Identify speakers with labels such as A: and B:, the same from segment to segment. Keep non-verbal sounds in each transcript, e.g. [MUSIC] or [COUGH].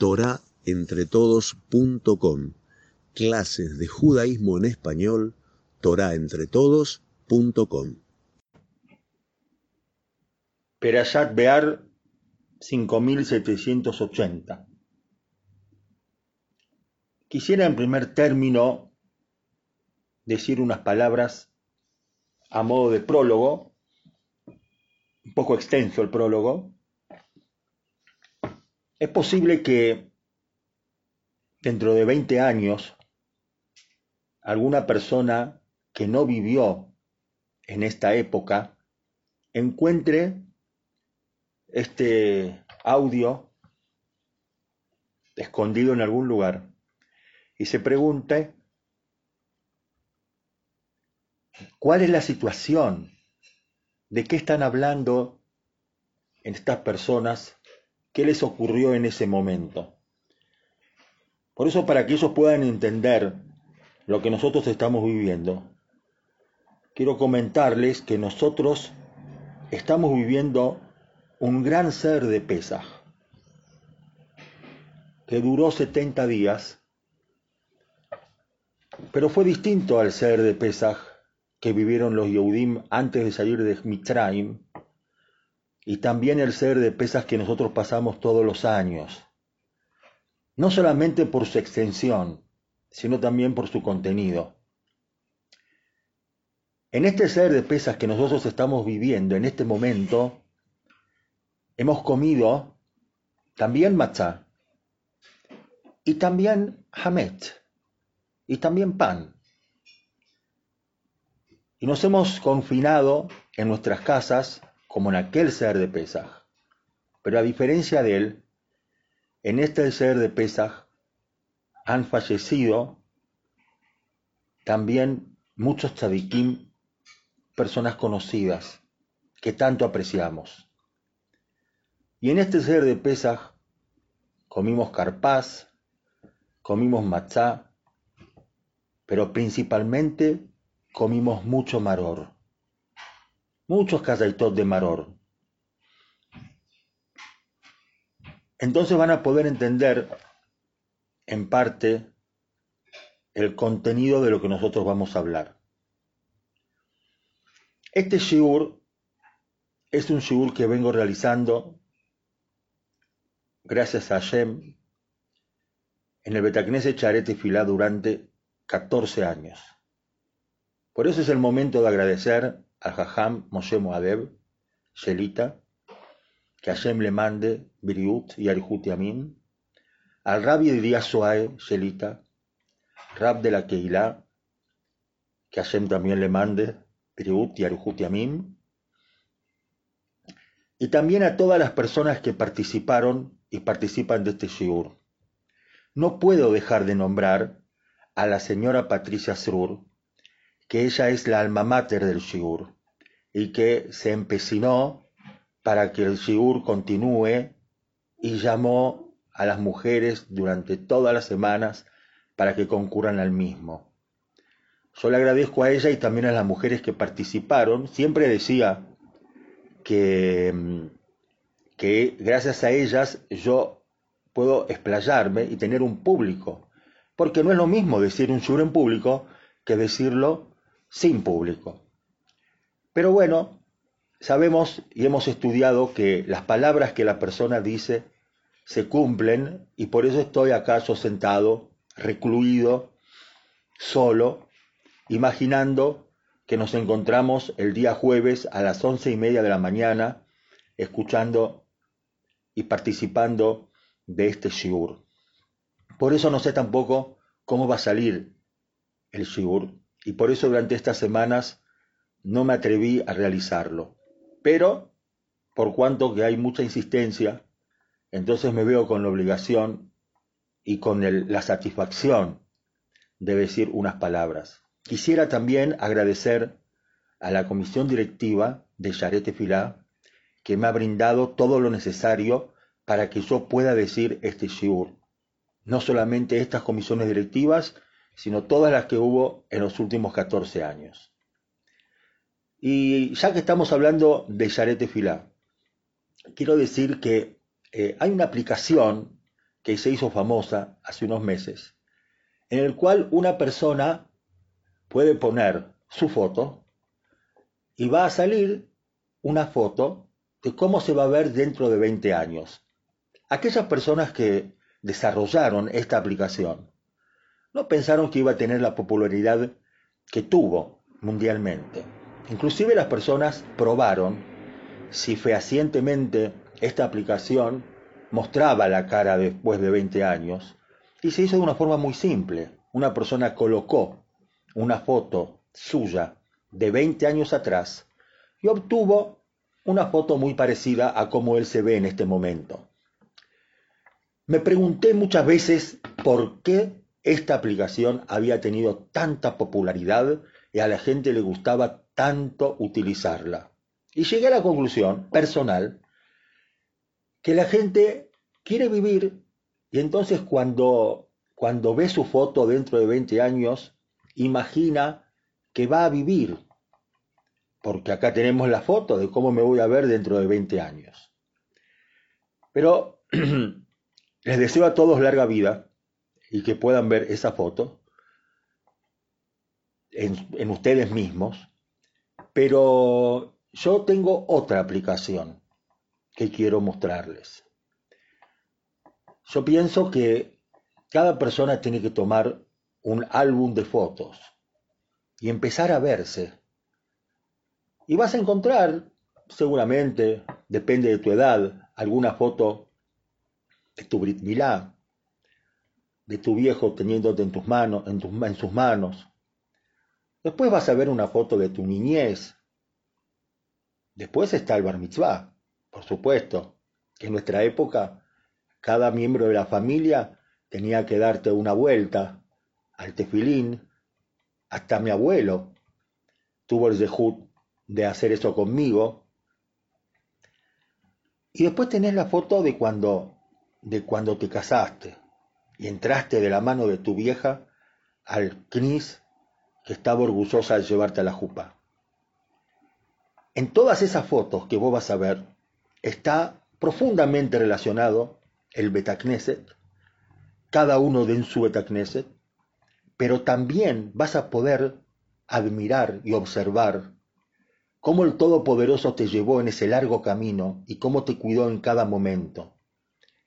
A: torahentretodos.com. Clases de judaísmo en español, torahentretodos.com.
B: Perashat Bear 5780. Quisiera en primer término decir unas palabras a modo de prólogo, un poco extenso el prólogo. Es posible que dentro de 20 años alguna persona que no vivió en esta época encuentre este audio escondido en algún lugar y se pregunte cuál es la situación, de qué están hablando estas personas, qué les ocurrió en ese momento. Por eso, para que ellos puedan entender lo que nosotros estamos viviendo, quiero comentarles que nosotros estamos viviendo un gran ser de Pesaj, que duró 70 días, pero fue distinto al ser de Pesaj que vivieron los Yehudim antes de salir de Mitraim, y también el ser de Pesaj que nosotros pasamos todos los años, no solamente por su extensión, sino también por su contenido. En este ser de pesas que nosotros estamos viviendo en este momento, hemos comido también matzá y también hamet y también pan. Y nos hemos confinado en nuestras casas como en aquel ser de Pesaj. Pero a diferencia de él, en este ser de Pesaj han fallecido también muchos tzadikim, personas conocidas que tanto apreciamos. Y en este ser de Pesaj comimos carpaz, comimos matzá, pero principalmente comimos mucho maror, muchos kazaitot de maror. Entonces van a poder entender en parte el contenido de lo que nosotros vamos a hablar. Este shiur es un shiur que vengo realizando gracias a Hashem, en el Betacneset Charete Filá durante 14 años. Por eso es el momento de agradecer a Jajam Moshe Moadev, Shelita, que Hashem le mande Biriut y Arihut Yamin, al Rabbi Díaz Soae, Shelita, Rab de la Keilah, que Hashem también le mande Biriut y Arihut Yamin, y también a todas las personas que participaron y participan de este shiur. No puedo dejar de nombrar a la señora Patricia Srur, que ella es la alma mater del shiur y que se empecinó para que el shiur continúe y llamó a las mujeres durante todas las semanas para que concurran al mismo. Yo le agradezco a ella y también a las mujeres que participaron. Siempre decía que que gracias a ellas yo puedo explayarme y tener un público. Porque no es lo mismo decir un shur en público que decirlo sin público. Pero bueno, sabemos y hemos estudiado que las palabras que la persona dice se cumplen y por eso estoy acaso sentado, recluido, solo, imaginando que nos encontramos el día jueves a las once y media de la mañana escuchando y participando de este shiur. Por eso no sé tampoco cómo va a salir el shiur y por eso durante estas semanas no me atreví a realizarlo. Pero, por cuanto que hay mucha insistencia, entonces me veo con la obligación y con la satisfacción de decir unas palabras. Quisiera también agradecer a la comisión directiva de Yarete Filá que me ha brindado todo lo necesario para que yo pueda decir este shiur. No solamente estas comisiones directivas, sino todas las que hubo en los últimos 14 años. Y ya que estamos hablando de Yarete Filá, quiero decir que eh, hay una aplicación que se hizo famosa hace unos meses, en el cual una persona puede poner su foto y va a salir una foto de cómo se va a ver dentro de 20 años. Aquellas personas que desarrollaron esta aplicación no pensaron que iba a tener la popularidad que tuvo mundialmente. Inclusive las personas probaron si fehacientemente esta aplicación mostraba la cara después de 20 años y se hizo de una forma muy simple. Una persona colocó una foto suya de 20 años atrás y obtuvo una foto muy parecida a cómo él se ve en este momento. Me pregunté muchas veces por qué esta aplicación había tenido tanta popularidad y a la gente le gustaba tanto utilizarla. Y llegué a la conclusión personal que la gente quiere vivir y entonces cuando, cuando ve su foto dentro de 20 años, imagina que va a vivir, porque acá tenemos la foto de cómo me voy a ver dentro de 20 años. Pero [CLEARS THROAT] les deseo a todos larga vida y que puedan ver esa foto en, en ustedes mismos, pero yo tengo otra aplicación que quiero mostrarles. Yo pienso que cada persona tiene que tomar un álbum de fotos y empezar a verse. Y vas a encontrar, seguramente, depende de tu edad, alguna foto de tu Brit Milá, de tu viejo teniéndote en tus manos, en, tus, en sus manos. Después vas a ver una foto de tu niñez. Después está el bar mitzvah, por supuesto, que en nuestra época cada miembro de la familia tenía que darte una vuelta al tefilín. Hasta mi abuelo tuvo el dejud de hacer eso conmigo. Y después tenés la foto de cuando, de cuando te casaste y entraste de la mano de tu vieja al CNIS que estaba orgullosa de llevarte a la jupa. En todas esas fotos que vos vas a ver está profundamente relacionado el Betacneset, cada uno de su Betacneset, pero también vas a poder admirar y observar cómo el Todopoderoso te llevó en ese largo camino y cómo te cuidó en cada momento.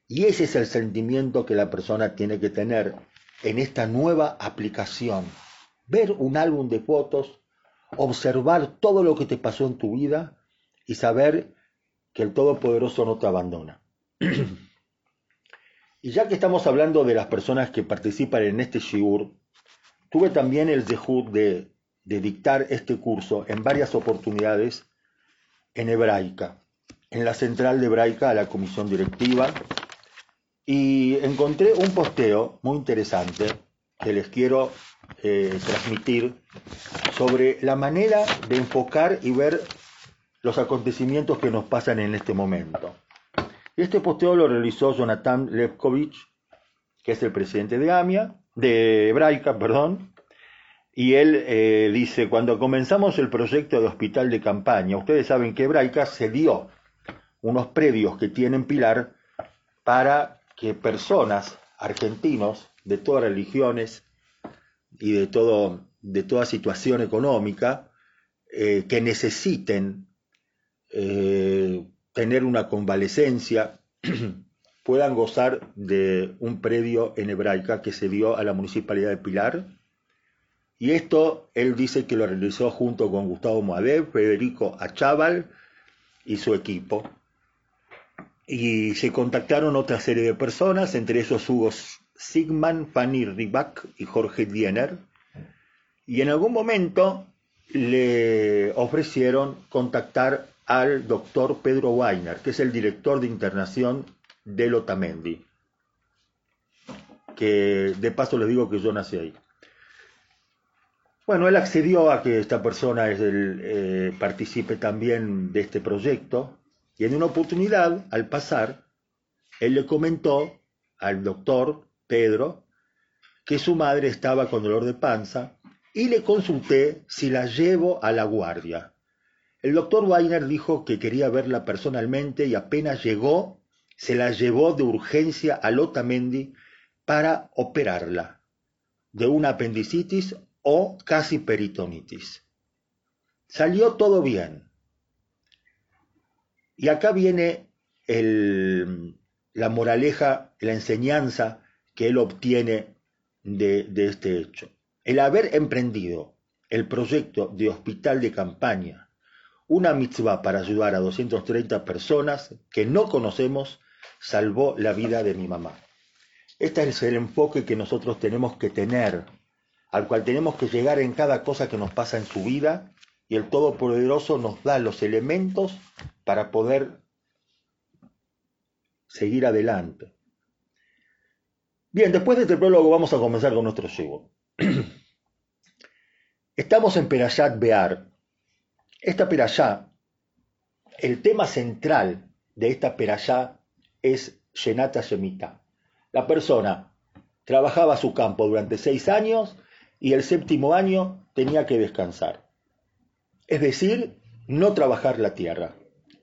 B: Y ese es el sentimiento que la persona tiene que tener en esta nueva aplicación. Ver un álbum de fotos, observar todo lo que te pasó en tu vida y saber que el Todopoderoso no te abandona. [CLEARS THROAT] y ya que estamos hablando de las personas que participan en este shiur, tuve también el dejud de, de dictar este curso en varias oportunidades en hebraica, en la central de hebraica a la comisión directiva, y encontré un posteo muy interesante que les quiero eh, transmitir sobre la manera de enfocar y ver los acontecimientos que nos pasan en este momento. Este posteo lo realizó Jonathan Levkovich, que es el presidente de AMIA, de Hebraica, perdón, y él eh, dice, cuando comenzamos el proyecto de hospital de campaña, ustedes saben que Hebraica cedió unos predios que tienen Pilar para que personas argentinos de todas religiones y de, todo, de toda situación económica eh, que necesiten eh, tener una convalecencia [CLEARS THROAT] puedan gozar de un predio en hebraica que se dio a la municipalidad de Pilar. Y esto él dice que lo realizó junto con Gustavo Moadev, Federico Achával y su equipo y se contactaron otra serie de personas, entre esos Hugo Sigman, Fanny Riback y Jorge Diener, y en algún momento le ofrecieron contactar al doctor Pedro Weiner, que es el director de internación de Otamendi, que de paso les digo que yo nací ahí. Bueno, él accedió a que esta persona es el, eh, participe también de este proyecto, y en una oportunidad, al pasar, él le comentó al doctor Pedro que su madre estaba con dolor de panza y le consulté si la llevo a la guardia. El doctor Weiner dijo que quería verla personalmente y apenas llegó, se la llevó de urgencia a Lotamendi para operarla de una apendicitis o casi peritonitis. Salió todo bien. Y acá viene la moraleja, la enseñanza que él obtiene de, de este hecho. El haber emprendido el proyecto de hospital de campaña, una mitzvah para ayudar a 230 personas que no conocemos, salvó la vida de mi mamá. Este es el enfoque que nosotros tenemos que tener, al cual tenemos que llegar en cada cosa que nos pasa en su vida, y el Todopoderoso nos da los elementos para poder seguir adelante. Bien, después de este prólogo vamos a comenzar con nuestro shiur. [CLEARS THROAT] Estamos en Perashat Bear. Esta Perashá, el tema central de esta Perashá es Shenata Shemita. La persona trabajaba su campo durante seis años y el séptimo año tenía que descansar. Es decir, no trabajar la tierra.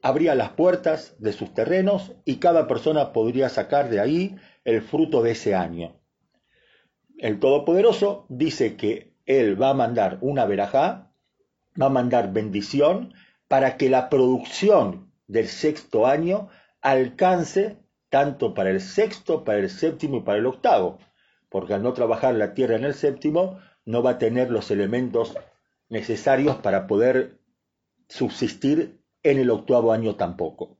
B: Abría las puertas de sus terrenos y cada persona podría sacar de ahí el fruto de ese año. El Todopoderoso dice que Él va a mandar una verajá, va a mandar bendición para que la producción del sexto año alcance tanto para el sexto, para el séptimo y para el octavo, porque al no trabajar la tierra en el séptimo, no va a tener los elementos necesarios para poder subsistir en el octavo año tampoco.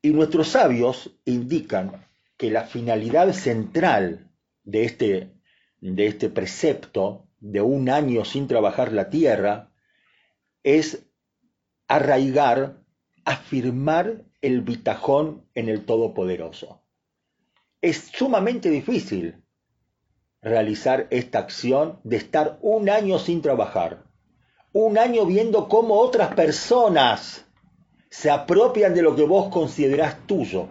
B: Y nuestros sabios indican que la finalidad central de este, de este precepto de un año sin trabajar la tierra es arraigar, afirmar el bitajón en el Todopoderoso. Es sumamente difícil realizar esta acción de estar un año sin trabajar, un año viendo cómo otras personas se apropian de lo que vos considerás tuyo.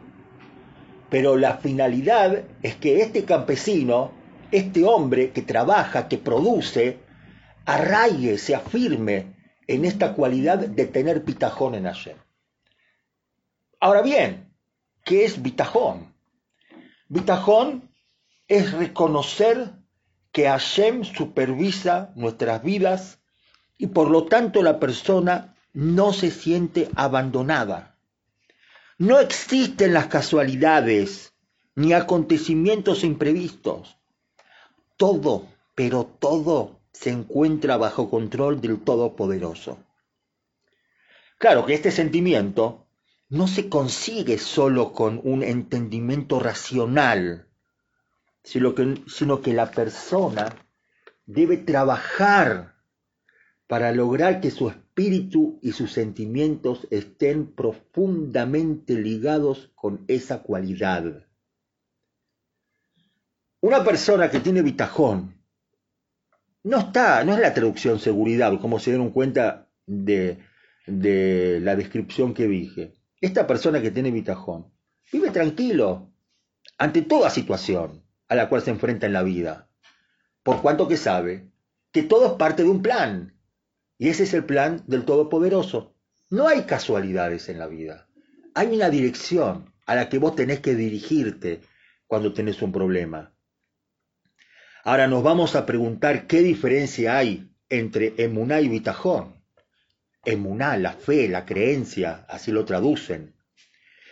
B: Pero la finalidad es que este campesino, este hombre que trabaja, que produce, arraigue, se afirme en esta cualidad de tener pitajón en ayer. Ahora bien, ¿qué es bitajón? Bitajón es reconocer que Hashem supervisa nuestras vidas y por lo tanto la persona no se siente abandonada. No existen las casualidades ni acontecimientos imprevistos. Todo, pero todo se encuentra bajo control del Todopoderoso. Claro que este sentimiento no se consigue solo con un entendimiento racional, sino que, la persona debe trabajar para lograr que su espíritu y sus sentimientos estén profundamente ligados con esa cualidad. Una persona que tiene bitajón no está, no es la traducción seguridad, como se dieron cuenta de, de la descripción que dije. Esta persona que tiene bitajón vive tranquilo ante toda situación a la cual se enfrenta en la vida, por cuanto que sabe que todo es parte de un plan, y ese es el plan del Todopoderoso. No hay casualidades en la vida, hay una dirección a la que vos tenés que dirigirte cuando tenés un problema. Ahora nos vamos a preguntar qué diferencia hay entre emuná y bitajón emuná, la fe, la creencia, así lo traducen.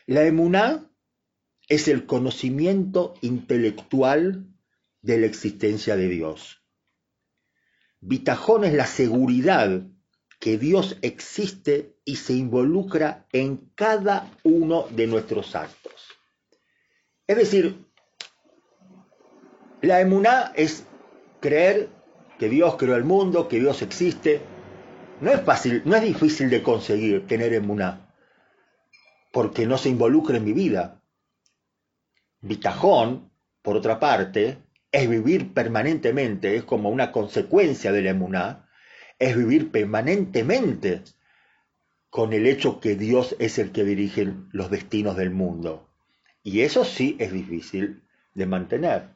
B: La emuná es el conocimiento intelectual de la existencia de Dios. Bitajón es la seguridad que Dios existe y se involucra en cada uno de nuestros actos. Es decir, la emuná es creer que Dios creó el mundo, que Dios existe, no es fácil, no es difícil de conseguir tener emuná, porque no se involucra en mi vida. Bitajón, por otra parte, es vivir permanentemente, es como una consecuencia de la emuná, es vivir permanentemente con el hecho que Dios es el que dirige los destinos del mundo. Y eso sí es difícil de mantener.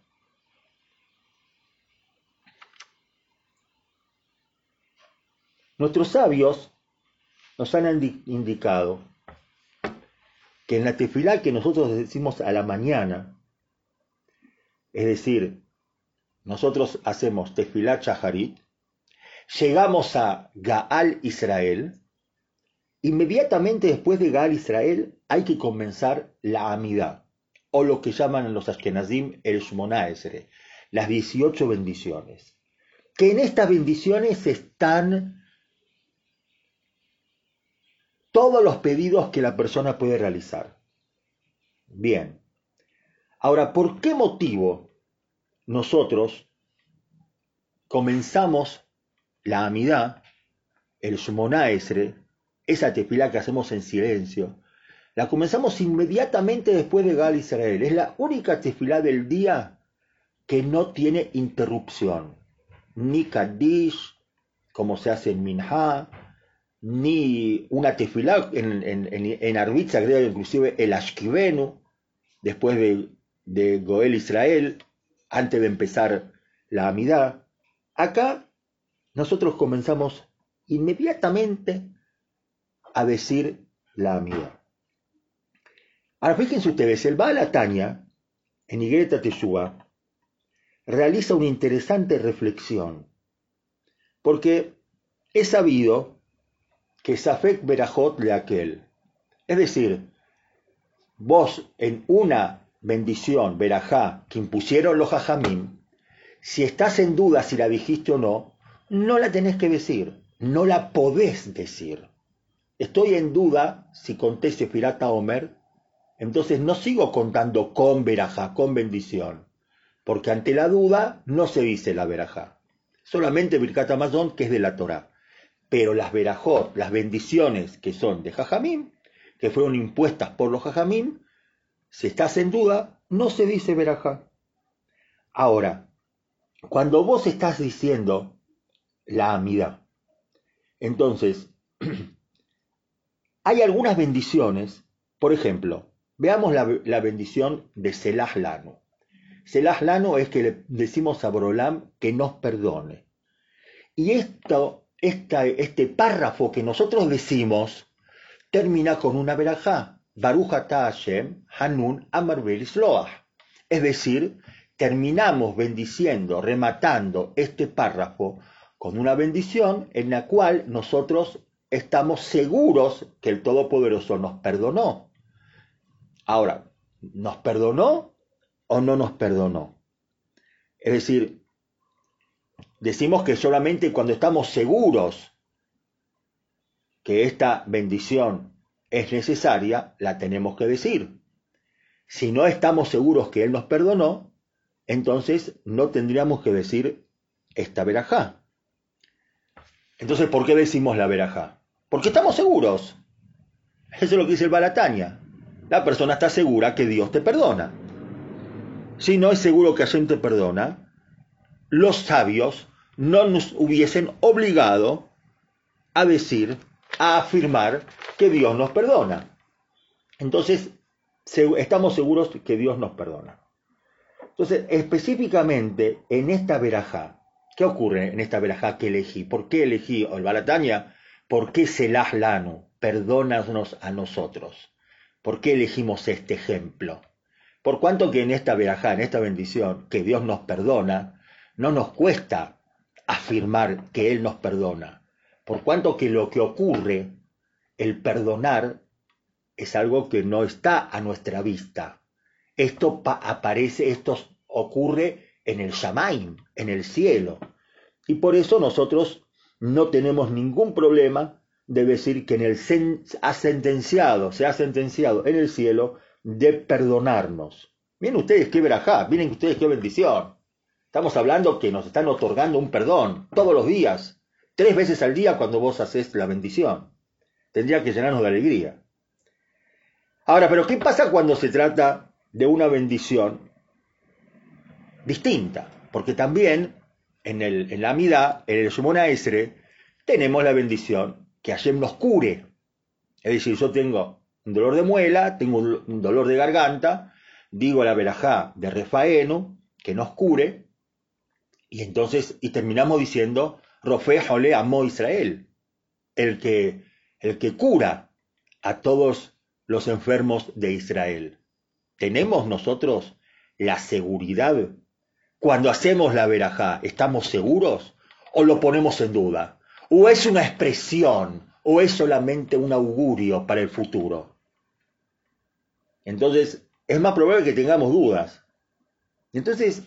B: Nuestros sabios nos han indicado que en la tefilá que nosotros decimos a la mañana, es decir, nosotros hacemos tefilá chaharit, llegamos a Gaal Israel, inmediatamente después de Gaal Israel hay que comenzar la Amidad, o lo que llaman los Ashkenazim el Shmona las 18 bendiciones. Que en estas bendiciones están todos los pedidos que la persona puede realizar. Bien. Ahora, ¿por qué motivo nosotros comenzamos la amidad, el Shmona esa tefilá que hacemos en silencio, la comenzamos inmediatamente después de Gal Israel. Es la única tefilá del día que no tiene interrupción. Ni Kaddish, como se hace en Minha, ni una tefilá en, en, en, Arbitza, inclusive el Ashkivenu, después de, de Goel Israel, antes de empezar la Amidad. Acá nosotros comenzamos inmediatamente a decir la Amidad. Ahora fíjense ustedes, el Baal en Igreta Teshua, realiza una interesante reflexión, porque es sabido que Safek Berajot le aquel. Es decir, vos en una bendición, Berajá, que impusieron los Jajamim, si estás en duda si la dijiste o no, no la tenés que decir, no la podés decir. Estoy en duda si conté Sefirata Omer, entonces no sigo contando con verajá, con bendición, porque ante la duda no se dice la verajá, solamente Birkat Amazon, que es de la Torah. Pero las verajot, las bendiciones que son de Jajamim, que fueron impuestas por los Jajamim, si estás en duda, no se dice verajá. Ahora, cuando vos estás diciendo la amidad, entonces, [CLEARS THROAT] hay algunas bendiciones, por ejemplo, veamos la, bendición de Selah Lano. Selah Lano es que le decimos a Borolam que nos perdone. Y esto, este párrafo que nosotros decimos termina con una verajá. Baruch Hashem Hanun Amar Es decir, terminamos bendiciendo, rematando este párrafo con una bendición en la cual nosotros estamos seguros que el Todopoderoso nos perdonó. Ahora, ¿nos perdonó o no nos perdonó? Es decir, decimos que solamente cuando estamos seguros que esta bendición es necesaria, la tenemos que decir. Si no estamos seguros que Él nos perdonó, entonces no tendríamos que decir esta verajá. Entonces, ¿por qué decimos la verajá? Porque estamos seguros. Eso es lo que dice el Balatania. La persona está segura que Dios te perdona. Si no es seguro que Hashem te perdona, los sabios no nos hubiesen obligado a decir, a afirmar que Dios nos perdona. Entonces, estamos seguros que Dios nos perdona. Entonces, específicamente en esta verajá, ¿qué ocurre en esta verajá que elegí? ¿Por qué elegí el Balatania? ¿Por qué Selah Lano? Perdónanos a nosotros. ¿Por qué elegimos este ejemplo? Por cuanto que en esta verajá, en esta bendición, que Dios nos perdona, no nos cuesta afirmar que Él nos perdona. Por cuanto que lo que ocurre, el perdonar, es algo que no está a nuestra vista esto aparece, esto ocurre en el Shamaim, en el cielo. Y por eso nosotros no tenemos ningún problema de decir que en el ha sentenciado, se ha sentenciado en el cielo de perdonarnos. Miren ustedes qué verajá, miren ustedes qué bendición. Estamos hablando que nos están otorgando un perdón todos los días, tres veces al día cuando vos haces la bendición. Tendría que llenarnos de alegría. Ahora, pero ¿qué pasa cuando se trata de una bendición distinta, porque también en, el, en la Amidad, en el Shemona Esre, tenemos la bendición que Hashem nos cure. Es decir, yo tengo un dolor de muela, tengo un dolor de garganta, digo la verajá de Refaeno, que nos cure, y entonces, y terminamos diciendo, Rofe Jole amó Israel, el que, el que cura a todos los enfermos de Israel. ¿Tenemos nosotros la seguridad? Cuando hacemos la verajá, ¿estamos seguros o lo ponemos en duda? ¿O es una expresión o es solamente un augurio para el futuro? Entonces, es más probable que tengamos dudas. Entonces,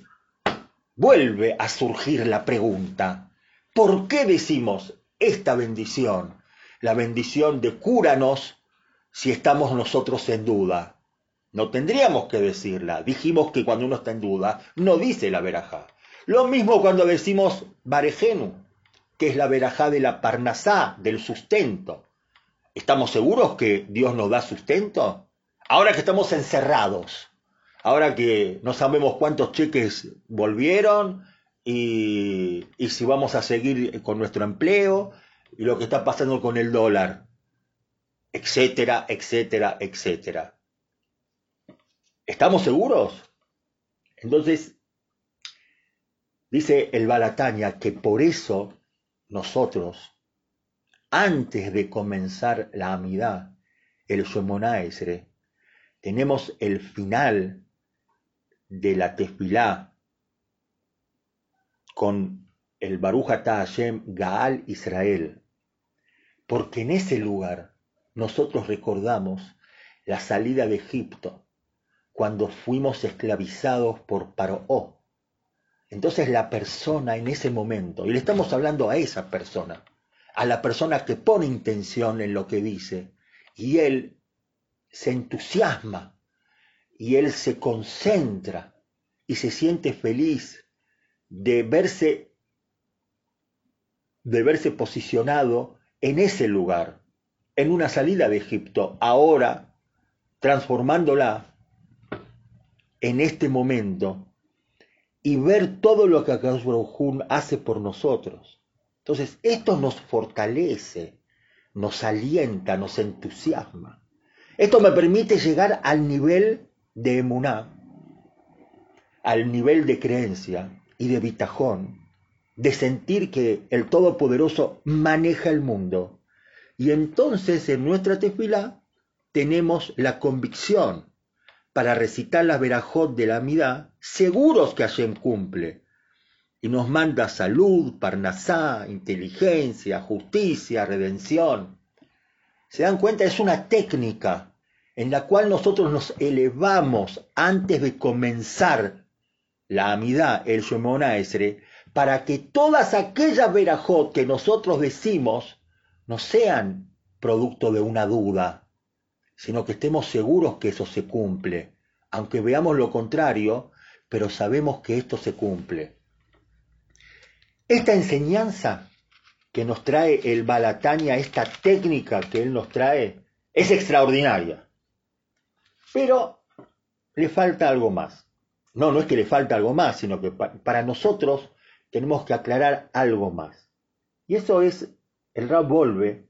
B: vuelve a surgir la pregunta, ¿por qué decimos esta bendición? La bendición de cúranos si estamos nosotros en duda. No tendríamos que decirla. Dijimos que cuando uno está en duda, no dice la verajá. Lo mismo cuando decimos barejenu, que es la verajá de la parnasá, del sustento. ¿Estamos seguros que Dios nos da sustento? Ahora que estamos encerrados, ahora que no sabemos cuántos cheques volvieron y, si vamos a seguir con nuestro empleo y lo que está pasando con el dólar, etcétera, etcétera, etcétera. ¿Estamos seguros? Entonces, dice el Balataña que por eso nosotros, antes de comenzar la amidad, el Shemonaesre, tenemos el final de la tefilá con el Baruch Hashem Gaal Israel, porque en ese lugar nosotros recordamos la salida de Egipto, cuando fuimos esclavizados por Paró. Entonces la persona en ese momento, y le estamos hablando a esa persona, a la persona que pone intención en lo que dice, y él se entusiasma, y él se concentra y se siente feliz de verse de verse posicionado en ese lugar en una salida de Egipto, ahora transformándola en este momento y ver todo lo que Akash hace por nosotros. Entonces, esto nos fortalece, nos alienta, nos entusiasma. Esto me permite llegar al nivel de emuná, al nivel de creencia y de bitajón, de sentir que el Todopoderoso maneja el mundo y entonces en nuestra tefilá tenemos la convicción para recitar la verajot de la midá, seguros que Hashem cumple. Y nos manda salud, parnasá, inteligencia, justicia, redención. ¿Se dan cuenta? Es una técnica en la cual nosotros nos elevamos antes de comenzar la amidad, el Shemona Esre, para que todas aquellas verajot que nosotros decimos no sean producto de una duda, sino que estemos seguros que eso se cumple, aunque veamos lo contrario, pero sabemos que esto se cumple. Esta enseñanza que nos trae el Balataña, esta técnica que él nos trae, es extraordinaria. Pero le falta algo más. No, no es que le falta algo más, sino que para nosotros tenemos que aclarar algo más. Y eso es el Rab volve,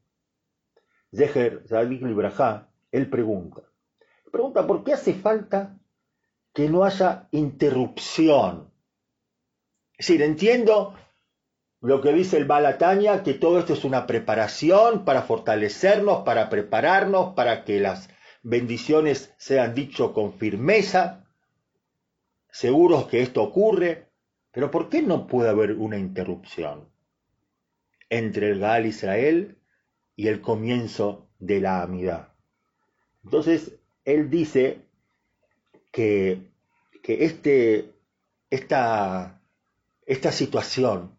B: Zeher Zadik Libraja, él pregunta. Pregunta, ¿por qué hace falta que no haya interrupción? Es decir, entiendo lo que dice el Balataña, que todo esto es una preparación para fortalecernos, para prepararnos, para que las bendiciones sean dicho con firmeza, seguros que esto ocurre, pero ¿por qué no puede haber una interrupción? entre el Gaal Israel y el comienzo de la amidad. Entonces, él dice que, que este, esta, esta situación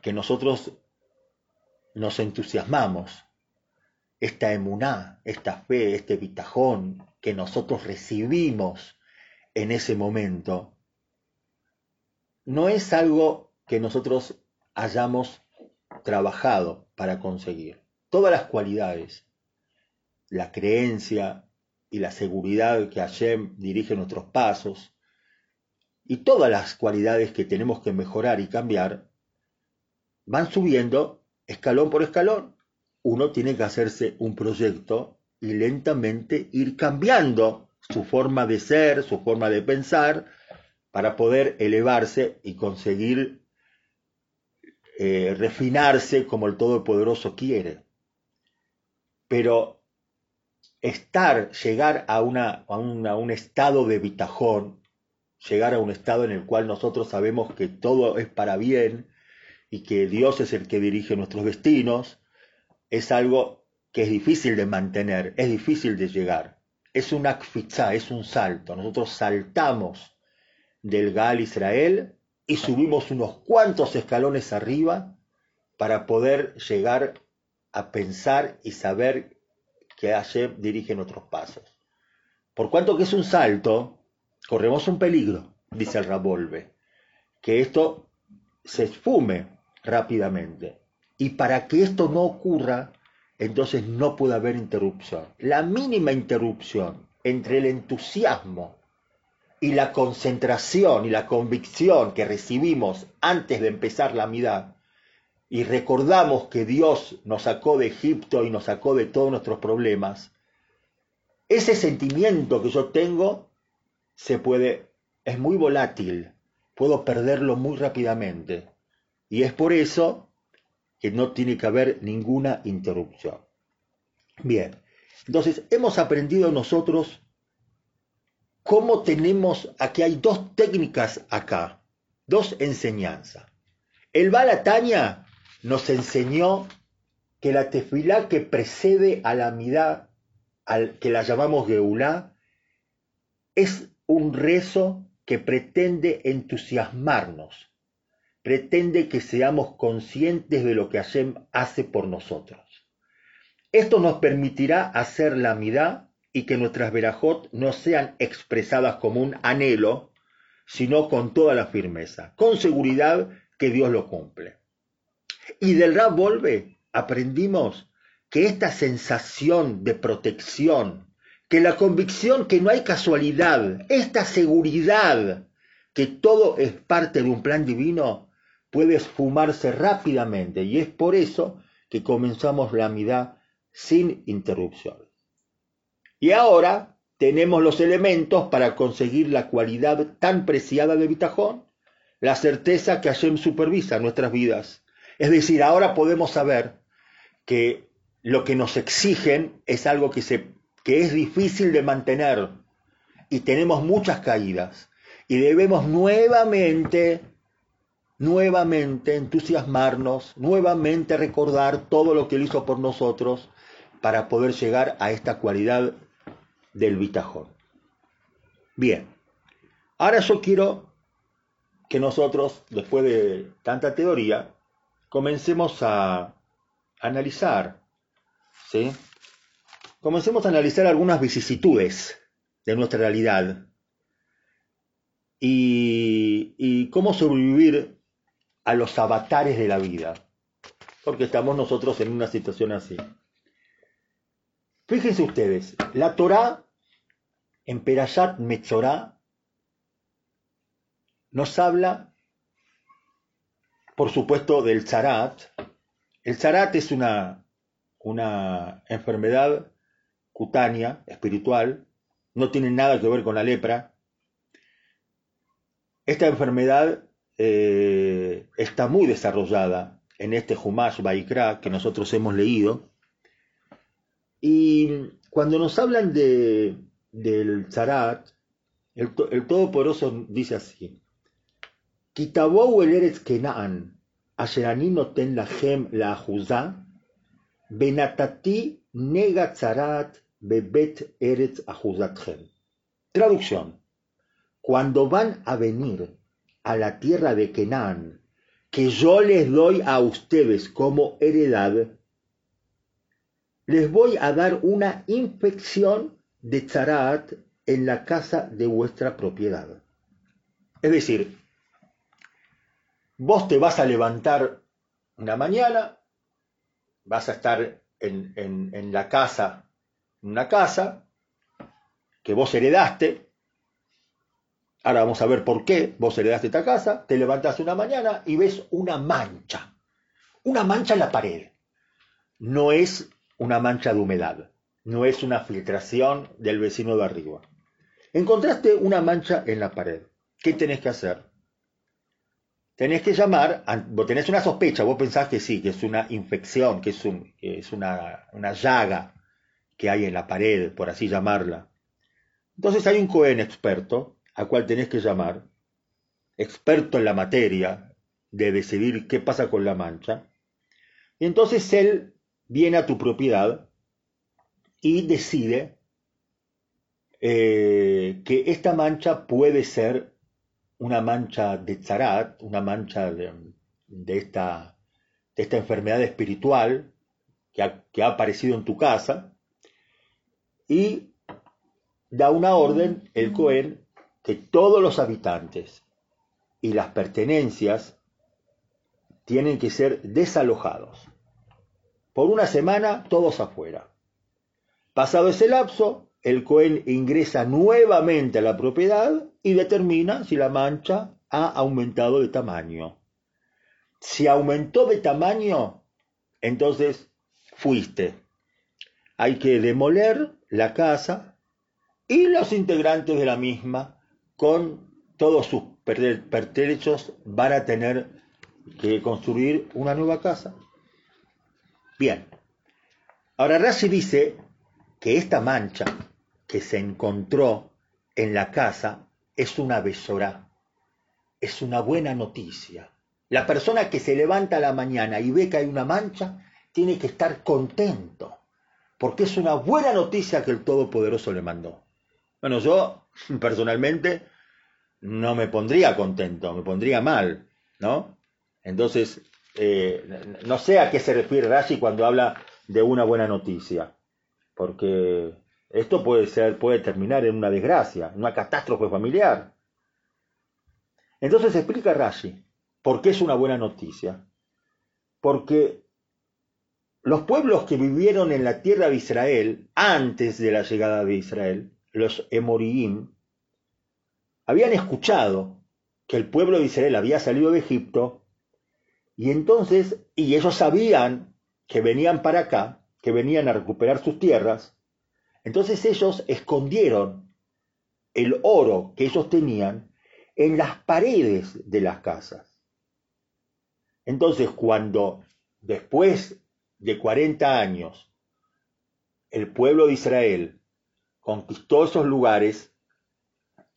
B: que nosotros nos entusiasmamos, esta emuná, esta fe, este bitajón que nosotros recibimos en ese momento, no es algo que nosotros hayamos trabajado para conseguir. Todas las cualidades, la creencia y la seguridad que Hashem dirige nuestros pasos, y todas las cualidades que tenemos que mejorar y cambiar, van subiendo escalón por escalón. Uno tiene que hacerse un proyecto y lentamente ir cambiando su forma de ser, su forma de pensar, para poder elevarse y conseguir eh, refinarse como el Todopoderoso quiere. Pero estar, llegar a, una, a, un estado de bitajón, llegar a un estado en el cual nosotros sabemos que todo es para bien y que Dios es el que dirige nuestros destinos, es algo que es difícil de mantener, es difícil de llegar. Es un akfitza, es un salto. Nosotros saltamos del Gal Israel y subimos unos cuantos escalones arriba para poder llegar a pensar y saber que Hashem dirige nuestros pasos. Por cuanto que es un salto, corremos un peligro, dice el Rabolve, que esto se esfume rápidamente. Y para que esto no ocurra, entonces no puede haber interrupción. La mínima interrupción entre el entusiasmo y la concentración y la convicción que recibimos antes de empezar la mitad y recordamos que Dios nos sacó de Egipto y nos sacó de todos nuestros problemas, ese sentimiento que yo tengo se puede, es muy volátil, puedo perderlo muy rápidamente. Y es por eso que no tiene que haber ninguna interrupción. Bien, entonces hemos aprendido nosotros cómo tenemos, aquí hay dos técnicas acá, dos enseñanzas. El Balataña nos enseñó que la tefilá que precede a la midá, al, que la llamamos Geulá, es un rezo que pretende entusiasmarnos, pretende que seamos conscientes de lo que Hashem hace por nosotros. Esto nos permitirá hacer la midá y que nuestras verajot no sean expresadas como un anhelo, sino con toda la firmeza, con seguridad que Dios lo cumple. Y del Rab Volve aprendimos que esta sensación de protección, que la convicción que no hay casualidad, esta seguridad que todo es parte de un plan divino, puede esfumarse rápidamente. Y es por eso que comenzamos la mitad sin interrupción. Y ahora tenemos los elementos para conseguir la cualidad tan preciada de Bitajón, la certeza que Hashem supervisa nuestras vidas es decir, ahora podemos saber que lo que nos exigen es algo que, se, que es difícil de mantener y tenemos muchas caídas y debemos nuevamente, nuevamente entusiasmarnos, nuevamente recordar todo lo que Él hizo por nosotros para poder llegar a esta cualidad del bitajón. Bien, ahora yo quiero que nosotros, después de tanta teoría, comencemos a analizar, ¿sí? Comencemos a analizar algunas vicisitudes de nuestra realidad y, y cómo sobrevivir a los avatares de la vida, porque estamos nosotros en una situación así. Fíjense ustedes, la Torah en Perashat Metzorah nos habla por supuesto, del zarat. El zarat es una, una enfermedad cutánea, espiritual, no tiene nada que ver con la lepra. Esta enfermedad eh, está muy desarrollada en este Humash Baikra que nosotros hemos leído. Y cuando nos hablan de, del Zarat, el, el Todopoderoso dice así: Kitabou el Eretz Kenaan, Asheranino ten la gem la ajuzá, Benatati nega Zarat bebet Eretz Traducción: Cuando van a venir a la tierra de Canaán, que yo les doy a ustedes como heredad, les voy a dar una infección de Zarat en la casa de vuestra propiedad. Es decir, Vos te vas a levantar una mañana, vas a estar en, la casa, en una casa que vos heredaste, ahora vamos a ver por qué vos heredaste esta casa, te levantas una mañana y ves una mancha, una mancha en la pared. No es una mancha de humedad, no es una filtración del vecino de arriba. Encontraste una mancha en la pared. ¿Qué tenés que hacer? tenés que llamar, vos tenés una sospecha, vos pensás que sí, que es una infección, que es, un, es una, llaga que hay en la pared, por así llamarla. Entonces hay un Cohen experto, al cual tenés que llamar, experto en la materia de decidir qué pasa con la mancha, y entonces él viene a tu propiedad y decide eh, que esta mancha puede ser una mancha de tzarat, una mancha de, esta, de esta enfermedad espiritual que ha, que ha aparecido en tu casa, y da una orden el Cohen que todos los habitantes y las pertenencias tienen que ser desalojados. Por una semana todos afuera. Pasado ese lapso, el Cohen ingresa nuevamente a la propiedad y determina si la mancha ha aumentado de tamaño. Si aumentó de tamaño, entonces fuiste. Hay que demoler la casa y los integrantes de la misma, con todos sus pertrechos, van a tener que construir una nueva casa. Bien. Ahora Rashi dice que esta mancha que se encontró en la casa es una besora, es una buena noticia. La persona que se levanta a la mañana y ve que hay una mancha, tiene que estar contento, porque es una buena noticia que el Todopoderoso le mandó. Bueno, yo personalmente no me pondría contento, me pondría mal, ¿no? Entonces, eh, no sé a qué se refiere Rashi cuando habla de una buena noticia, porque esto puede ser, puede terminar en una desgracia, en una catástrofe familiar. Entonces explica Rashi por qué es una buena noticia. Porque los pueblos que vivieron en la tierra de Israel antes de la llegada de Israel los Emoriim, habían escuchado que el pueblo de Israel había salido de Egipto y entonces, y ellos sabían que venían para acá, que venían a recuperar sus tierras, entonces ellos escondieron el oro que ellos tenían en las paredes de las casas. Entonces cuando después de 40 años el pueblo de Israel conquistó esos lugares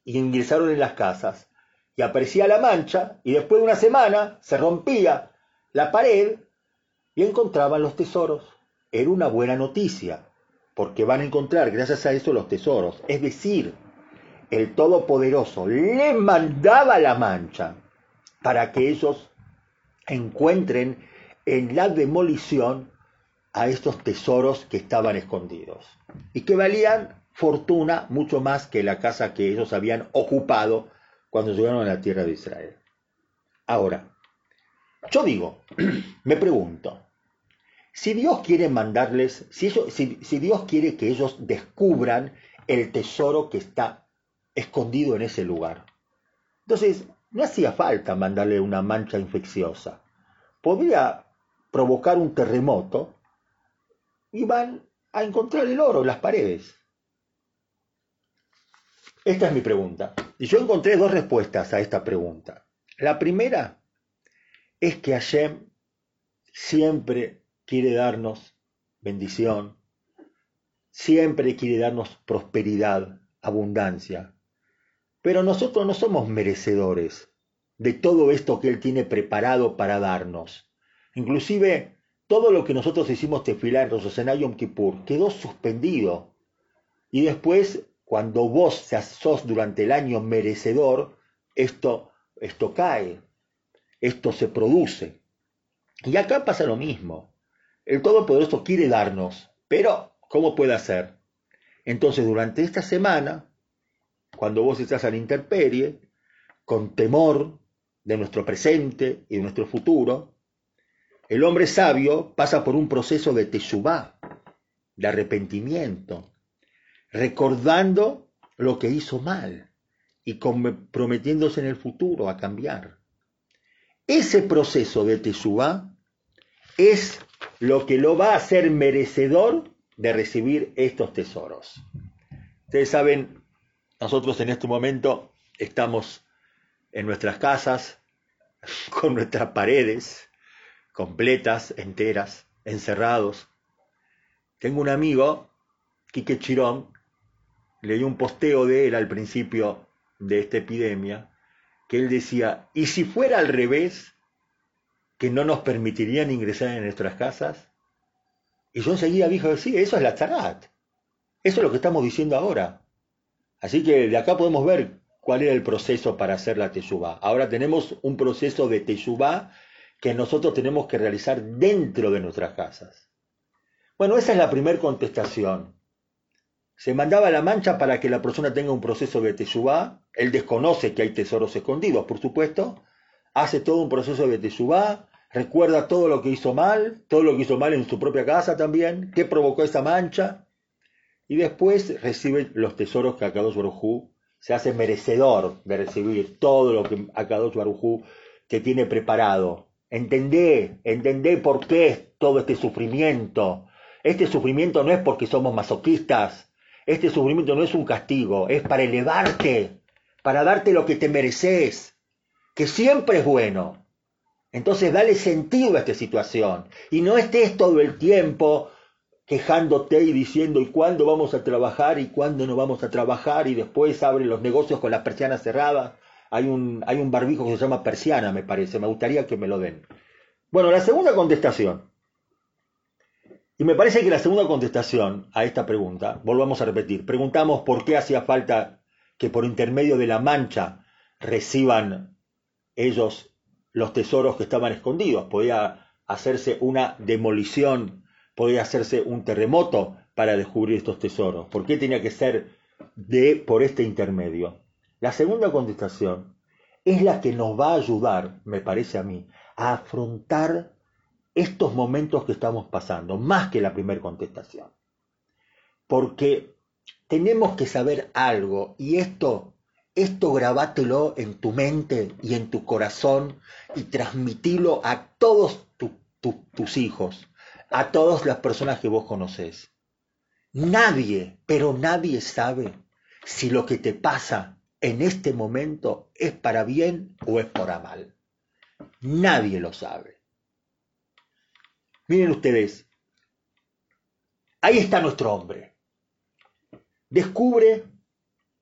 B: y ingresaron en las casas y aparecía la mancha y después de una semana se rompía la pared y encontraban los tesoros. Era una buena noticia, porque van a encontrar gracias a eso los tesoros. Es decir, el Todopoderoso le mandaba la mancha para que ellos encuentren en la demolición a estos tesoros que estaban escondidos y que valían fortuna mucho más que la casa que ellos habían ocupado cuando llegaron a la tierra de Israel. Ahora, yo digo, [CLEARS THROAT] me pregunto, si Dios quiere mandarles, si, si Dios quiere que ellos descubran el tesoro que está escondido en ese lugar, entonces no hacía falta mandarle una mancha infecciosa. Podría provocar un terremoto y van a encontrar el oro en las paredes. Esta es mi pregunta. Y yo encontré dos respuestas a esta pregunta. La primera es que Hashem siempre quiere darnos bendición, siempre quiere darnos prosperidad, abundancia. Pero nosotros no somos merecedores de todo esto que Él tiene preparado para darnos. Inclusive todo lo que nosotros hicimos tefilar en Yom Kippur quedó suspendido. Y después cuando vos sos durante el año merecedor, esto, esto cae, esto se produce. Y acá pasa lo mismo. El Todopoderoso quiere darnos, pero ¿cómo puede hacer? Entonces, durante esta semana, cuando vos estás a la intemperie, con temor de nuestro presente y de nuestro futuro, el hombre sabio pasa por un proceso de teshuvá, de arrepentimiento, recordando lo que hizo mal y comprometiéndose en el futuro a cambiar. Ese proceso de Teshuvah es lo que lo va a hacer merecedor de recibir estos tesoros. Ustedes saben, nosotros en este momento estamos en nuestras casas, [LAUGHS] con nuestras paredes completas, enteras, encerrados. Tengo un amigo Quique Chirón, leí un posteo de él al principio de esta epidemia, que él decía, ¿y si fuera al revés, que no nos permitirían ingresar en nuestras casas? Y yo enseguida dijo, sí, eso es la Tzarat. Eso es lo que estamos diciendo ahora. Así que de acá podemos ver cuál era el proceso para hacer la Teshuvah. Ahora tenemos un proceso de Teshuvah que nosotros tenemos que realizar dentro de nuestras casas. Bueno, esa es la primera contestación. Se mandaba la mancha para que la persona tenga un proceso de Teshuvah. Él desconoce que hay tesoros escondidos, por supuesto. Hace todo un proceso de Teshuvah. Recuerda todo lo que hizo mal, todo lo que hizo mal en su propia casa también, qué provocó esa mancha. Y después recibe los tesoros que Akadosh Baruj se hace merecedor de recibir todo lo que Akadosh Baruj te tiene preparado. Entendé, entendé por qué es todo este sufrimiento. Este sufrimiento no es porque somos masoquistas. Este sufrimiento no es un castigo, es para elevarte, para darte lo que te mereces, que siempre es bueno. Entonces dale sentido a esta situación y no estés todo el tiempo quejándote y diciendo y cuándo vamos a trabajar y cuándo no vamos a trabajar y después abren los negocios con las persianas cerradas. Hay un, hay un barbijo que se llama persiana, me parece. Me gustaría que me lo den. Bueno, la segunda contestación. Y me parece que la segunda contestación a esta pregunta, volvamos a repetir, preguntamos por qué hacía falta que por intermedio de la mancha reciban ellos los tesoros que estaban escondidos. Podía hacerse una demolición podía hacerse un terremoto para descubrir estos tesoros. ¿Por qué tenía que ser de por este intermedio? La segunda contestación es la que nos va a ayudar, me parece a mí, a afrontar estos momentos que estamos pasando, más que la primera contestación. Porque tenemos que saber algo y esto, esto grabátelo en tu mente y en tu corazón y transmitilo a todos tus hijos, a todas las personas que vos conocés. Nadie, pero nadie sabe si lo que te pasa en este momento es para bien o es para mal. Nadie lo sabe. Miren ustedes, ahí está nuestro hombre. Descubre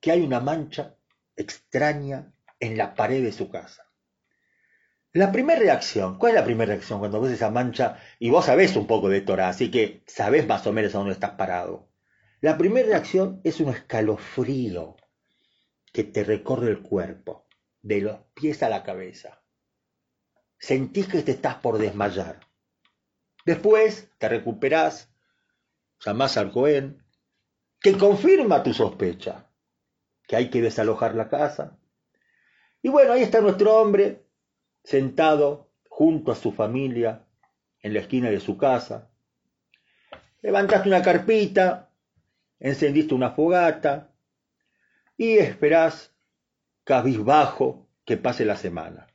B: que hay una mancha extraña en la pared de su casa. La primera reacción, ¿cuál es la primera reacción cuando ves esa mancha y vos sabés un poco de Torah, así que sabés más o menos a dónde estás parado? La primera reacción es un escalofrío que te recorre el cuerpo, de los pies a la cabeza. Sentís que te estás por desmayar. Después te recuperás, llamás al Cohen, que confirma tu sospecha, que hay que desalojar la casa. Y bueno, ahí está nuestro hombre, sentado junto a su familia en la esquina de su casa. Levantaste una carpita, encendiste una fogata y esperás cabizbajo que pase la semana.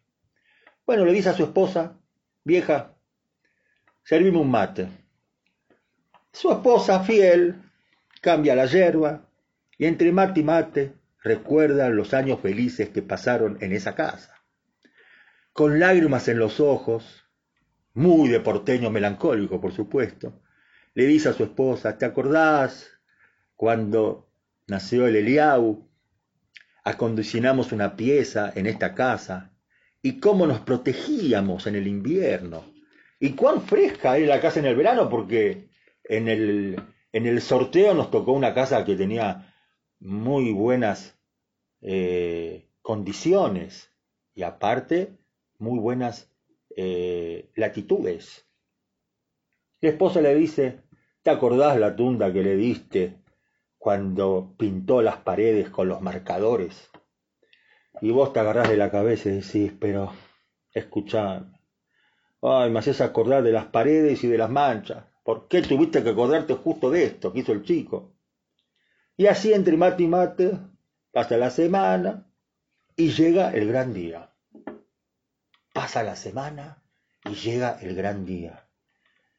B: Bueno, le dice a su esposa, vieja, servime un mate. Su esposa, fiel, cambia la yerba y entre mate y mate recuerda los años felices que pasaron en esa casa con lágrimas en los ojos, muy de porteño melancólico, por supuesto, le dice a su esposa, ¿te acordás cuando nació el Eliau? Acondicionamos una pieza en esta casa y cómo nos protegíamos en el invierno y cuán fresca era la casa en el verano porque en el, en el sorteo nos tocó una casa que tenía muy buenas eh, condiciones y aparte muy buenas eh, latitudes. La esposa le dice, ¿te acordás la tunda que le diste cuando pintó las paredes con los marcadores? Y vos te agarrás de la cabeza y decís, pero escuchame, ay, me haces acordar de las paredes y de las manchas. ¿Por qué tuviste que acordarte justo de esto que hizo el chico? Y así entre mate y mate pasa la semana y llega el gran día. Pasa la semana y llega el gran día.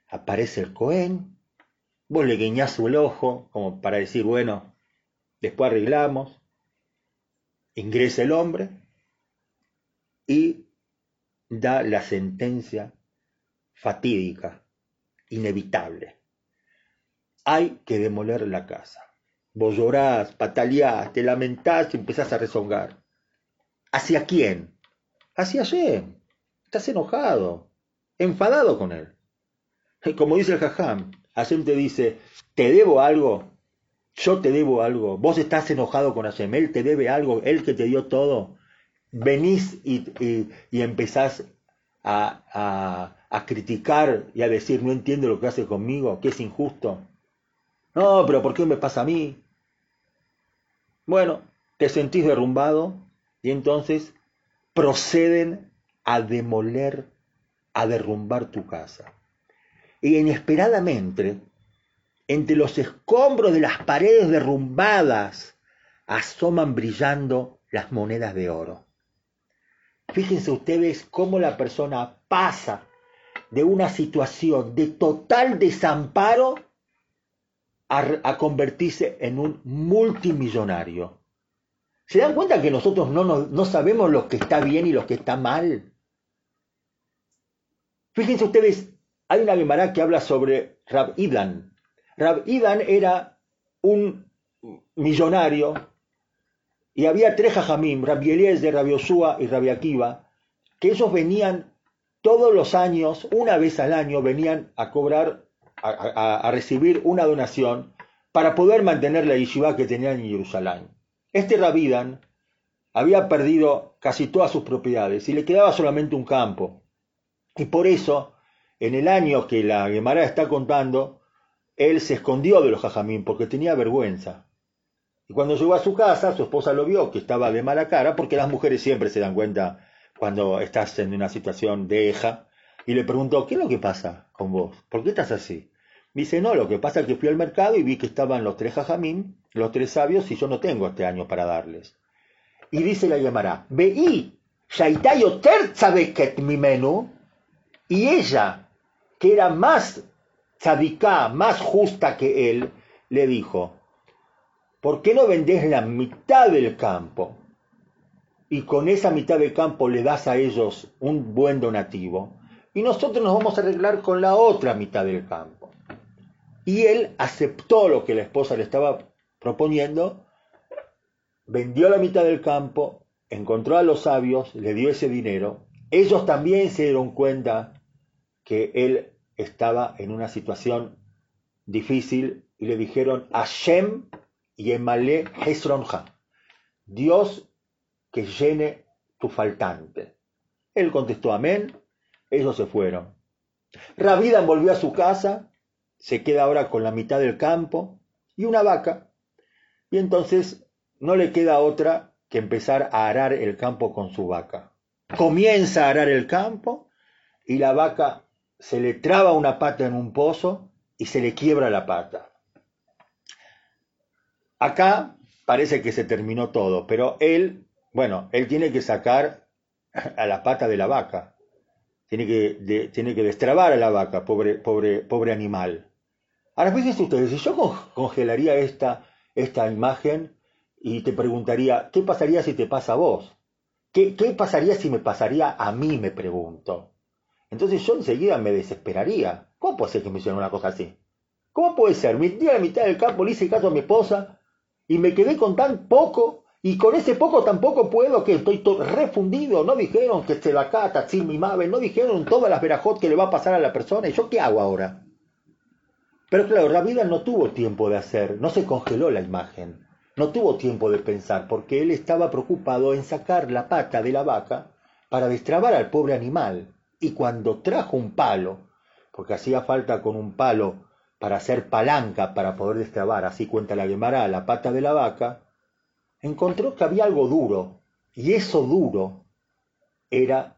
B: Aparece el Cohen, vos le guiñás el ojo como para decir, bueno, después arreglamos, ingresa el hombre y da la sentencia fatídica, inevitable. hay que demoler la casa. Vos llorás, pataleás, te lamentás y empezás a rezongar. ¿Hacia quién? Hacia Hashem. Estás enojado, enfadado con él. Y como dice el jajam, Hashem te dice, te debo algo, yo te debo algo, vos estás enojado con Hashem, él te debe algo, él que te dio todo. Venís y, empezás a, a criticar y a decir, no entiendo lo que hace conmigo, que es injusto. No, pero ¿por qué me pasa a mí? Bueno, te sentís derrumbado y entonces proceden a demoler, a derrumbar tu casa. Y inesperadamente, entre los escombros de las paredes derrumbadas, asoman brillando las monedas de oro. Fíjense ustedes cómo la persona pasa de una situación de total desamparo a, convertirse en un multimillonario. ¿Se dan cuenta que nosotros no, no, sabemos lo que está bien y lo que está mal? Fíjense ustedes, hay una Gemara que habla sobre Rab Idan. Rab Idan era un millonario y había tres jajamim, Rabbi Eliezer, Rabbi Osúa y Rabbi Akiva, que ellos venían todos los años, una vez al año, venían a cobrar a, recibir una donación para poder mantener la yeshiva que tenían en Jerusalén. Este Rabidan había perdido casi todas sus propiedades y le quedaba solamente un campo. Y por eso, en el año que la Gemara está contando, él se escondió de los jajamín porque tenía vergüenza. Y cuando llegó a su casa, su esposa lo vio que estaba de mala cara, porque las mujeres siempre se dan cuenta cuando estás en una situación de eja, y le preguntó, ¿qué es lo que pasa con vos? ¿Por qué estás así? Dice, no, lo que pasa es que fui al mercado y vi que estaban los tres jajamín, los tres sabios, y yo no tengo este año para darles. Y dice la llamará, veí, shaitayo ket mi menú, y ella, que era más tzadiká, más justa que él, le dijo, ¿por qué no vendés la mitad del campo? Y con esa mitad del campo le das a ellos un buen donativo, y nosotros nos vamos a arreglar con la otra mitad del campo. Y él aceptó lo que la esposa le estaba proponiendo, vendió la mitad del campo, encontró a los sabios, le dio ese dinero. Ellos también se dieron cuenta que él estaba en una situación difícil y le dijeron Hashem y Emalé Hesronja, Dios que llene tu faltante. Él contestó amén, ellos se fueron. Rabidan volvió a su casa se queda ahora con la mitad del campo y una vaca, y entonces no le queda otra que empezar a arar el campo con su vaca. Comienza a arar el campo y la vaca se le traba una pata en un pozo y se le quiebra la pata. Acá parece que se terminó todo, pero él, bueno, él tiene que sacar a la pata de la vaca, tiene que, tiene que destrabar a la vaca, pobre, pobre, pobre animal. Ahora fíjense ustedes, si yo congelaría esta, esta imagen y te preguntaría, ¿qué pasaría si te pasa a vos? ¿Qué, ¿Qué pasaría si me pasaría a mí? Me pregunto. Entonces yo enseguida me desesperaría. ¿Cómo puede ser que me hicieran una cosa así? ¿Cómo puede ser? Me di a la mitad del campo, le hice caso a mi esposa y me quedé con tan poco y con ese poco tampoco puedo que estoy refundido. No dijeron que se la cata, mi mave, no dijeron todas las verajot que le va a pasar a la persona. ¿Y yo qué hago ahora? Pero claro, vida no tuvo tiempo de hacer, no se congeló la imagen, no tuvo tiempo de pensar, porque él estaba preocupado en sacar la pata de la vaca para destrabar al pobre animal. Y cuando trajo un palo, porque hacía falta con un palo para hacer palanca para poder destrabar, así cuenta la Gemara, la pata de la vaca, encontró que había algo duro, y eso duro era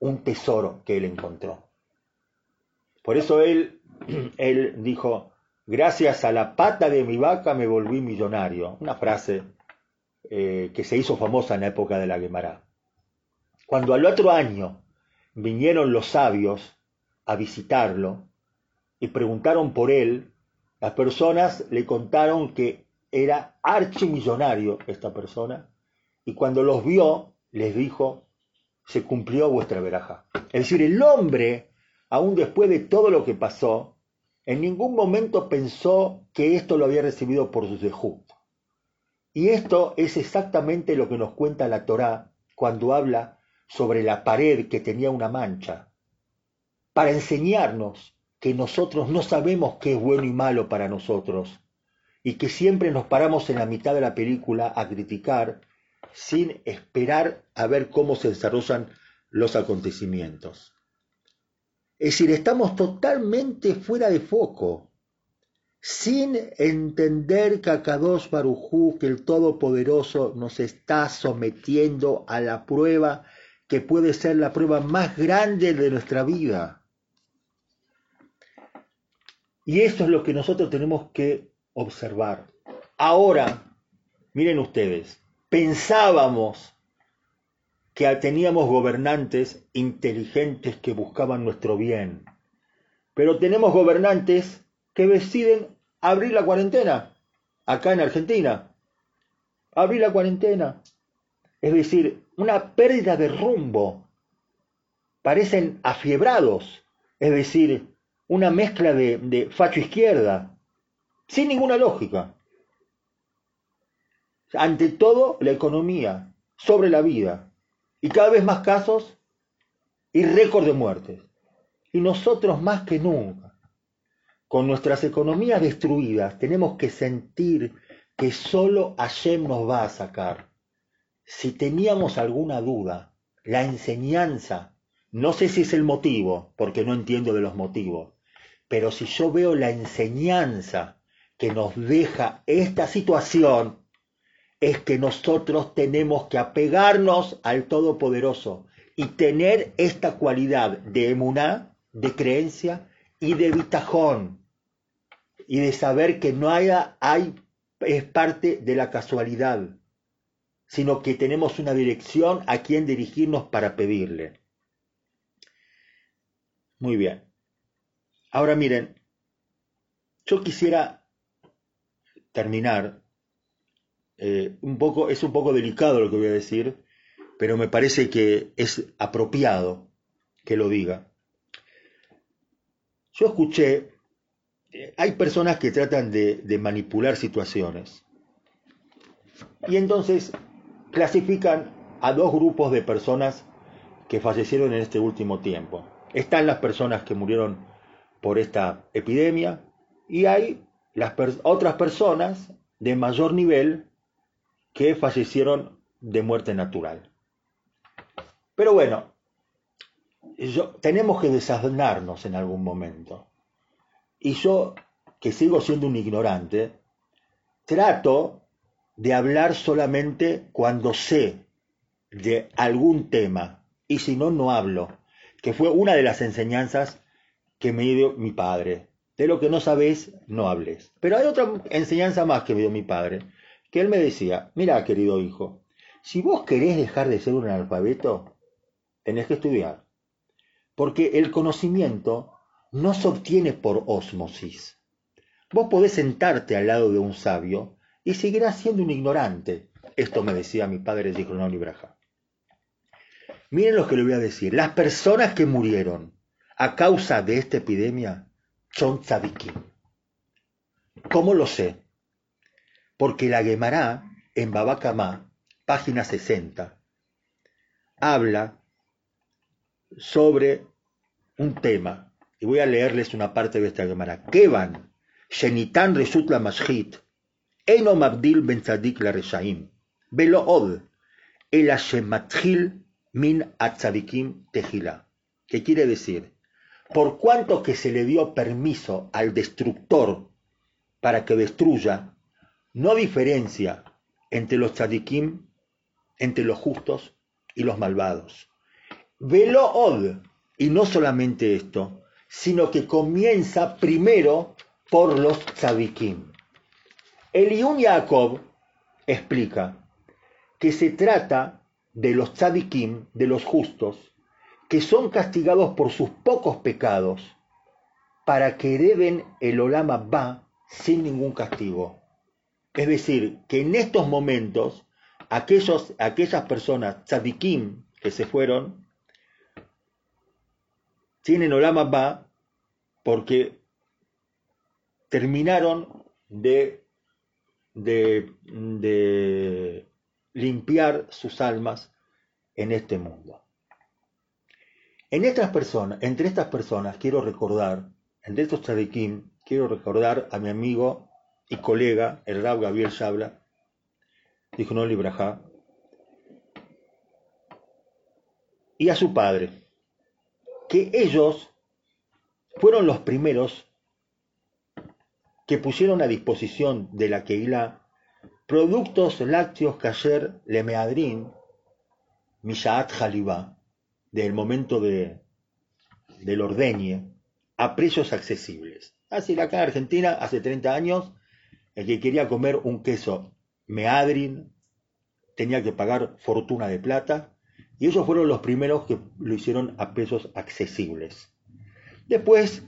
B: un tesoro que él encontró. Por eso él [CLEARS THROAT] él dijo, gracias a la pata de mi vaca me volví millonario. Una frase eh, que se hizo famosa en la época de la Guemara. Cuando al otro año vinieron los sabios a visitarlo y preguntaron por él, las personas le contaron que era archimillonario esta persona y cuando los vio les dijo, se cumplió vuestra veraja. Es decir, el hombre aún después de todo lo que pasó, en ningún momento pensó que esto lo había recibido por su zehut. Y esto es exactamente lo que nos cuenta la Torá cuando habla sobre la pared que tenía una mancha, para enseñarnos que nosotros no sabemos qué es bueno y malo para nosotros, y que siempre nos paramos en la mitad de la película a criticar sin esperar a ver cómo se desarrollan los acontecimientos. Es decir, estamos totalmente fuera de foco, sin entender que Akadosh Barujú, que el Todopoderoso nos está sometiendo a la prueba que puede ser la prueba más grande de nuestra vida. Y eso es lo que nosotros tenemos que observar. Ahora, miren ustedes, pensábamos que teníamos gobernantes inteligentes que buscaban nuestro bien, pero tenemos gobernantes que deciden abrir la cuarentena, acá en Argentina. Abrir la cuarentena. Es decir, una pérdida de rumbo. Parecen afiebrados, es decir, una mezcla de, de facho izquierda, sin ninguna lógica. Ante todo, la economía, sobre la vida, y cada vez más casos y récord de muertes. Y nosotros más que nunca, con nuestras economías destruidas, tenemos que sentir que solo Hashem nos va a sacar. Si teníamos alguna duda, la enseñanza, no sé si es el motivo, porque no entiendo de los motivos, pero si yo veo la enseñanza que nos deja esta situación es que nosotros tenemos que apegarnos al Todopoderoso y tener esta cualidad de emuná, de creencia y de bitajón y de saber que no haya, hay, es parte de la casualidad, sino que tenemos una dirección a quien dirigirnos para pedirle. Muy bien. Ahora miren, yo quisiera terminar, eh, un poco, es un poco delicado lo que voy a decir, pero me parece que es apropiado que lo diga. Yo escuché, eh, hay personas que tratan de, de manipular situaciones y entonces clasifican a dos grupos de personas que fallecieron en este último tiempo. Están las personas que murieron por esta epidemia y hay las otras personas de mayor nivel que fallecieron de muerte natural. Pero bueno, tenemos que desaznarnos en algún momento. Y yo, que sigo siendo un ignorante, trato de hablar solamente cuando sé de algún tema, y si no, no hablo, que fue una de las enseñanzas que me dio mi padre. De lo que no sabes, no hables. Pero hay otra enseñanza más que me dio mi padre, que él me decía, mira, querido hijo, si vos querés dejar de ser un analfabeto, tenés que estudiar. Porque el conocimiento no se obtiene por osmosis. Vos podés sentarte al lado de un sabio y seguirás siendo un ignorante. Esto me decía mi padre de Braja. Miren lo que le voy a decir. Las personas que murieron a causa de esta epidemia son tzadikim. ¿Cómo lo sé? Porque la Gemara en Babacamá, página 60, habla sobre un tema, y voy a leerles una parte de esta Gemara. Kevan, Shenitan Resut la Mashit, Eno Mabdil Ben Tzadik la Reshaim, Velo Od, El Min Atzadikim Tejila. ¿Qué quiere decir? Por cuanto que se le dio permiso al destructor para que destruya, no diferencia entre los tzadikim, entre los justos y los malvados. Velo od, y no solamente esto, sino que comienza primero por los tzadikim. Eliún Jacob explica que se trata de los tzadikim, de los justos, que son castigados por sus pocos pecados para que hereden el Olama Ba sin ningún castigo. Es decir, que en estos momentos aquellos, aquellas personas tzadikim que se fueron tienen Olama Ba porque terminaron de, de limpiar sus almas en este mundo. En estas personas, entre estas personas quiero recordar, entre estos tzadikim, quiero recordar a mi amigo y colega, el Rab Gabriel Shabla, dijo y a su padre, que ellos fueron los primeros que pusieron a disposición de la Keilah productos lácteos kasher lemeadrin, mishaat jalibá, del momento de, del ordeñe, a precios accesibles. Así acá en Argentina, hace 30 años, el que quería comer un queso meadrin tenía que pagar fortuna de plata, y ellos fueron los primeros que lo hicieron a precios accesibles. Después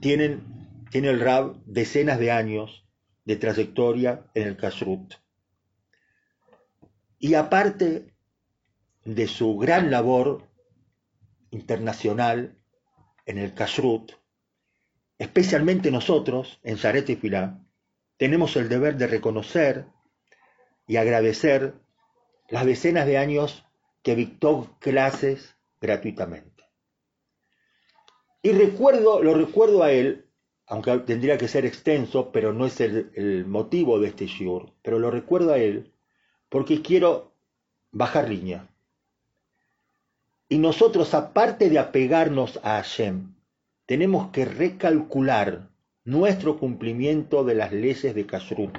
B: tienen, tiene el RAB decenas de años de trayectoria en el kashrut. Y aparte de su gran labor internacional en el kashrut, especialmente nosotros en Sharet y Filá, tenemos el deber de reconocer y agradecer las decenas de años que dictó clases gratuitamente. Y recuerdo, lo recuerdo a él, aunque tendría que ser extenso, pero no es el, motivo de este shiur, pero lo recuerdo a él porque quiero bajar línea. Y nosotros, aparte de apegarnos a Hashem, tenemos que recalcular nuestro cumplimiento de las leyes de Kashrut.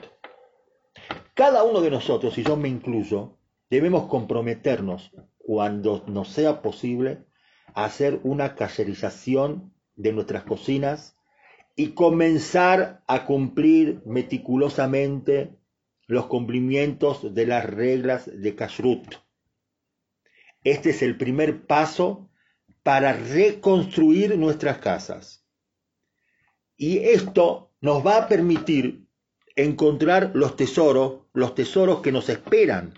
B: Cada uno de nosotros, y yo me incluyo, debemos comprometernos, cuando nos sea posible, a hacer una cacherización de nuestras cocinas y comenzar a cumplir meticulosamente los cumplimientos de las reglas de Kashrut. Este es el primer paso para reconstruir nuestras casas. Y esto nos va a permitir encontrar los tesoros, los tesoros que nos esperan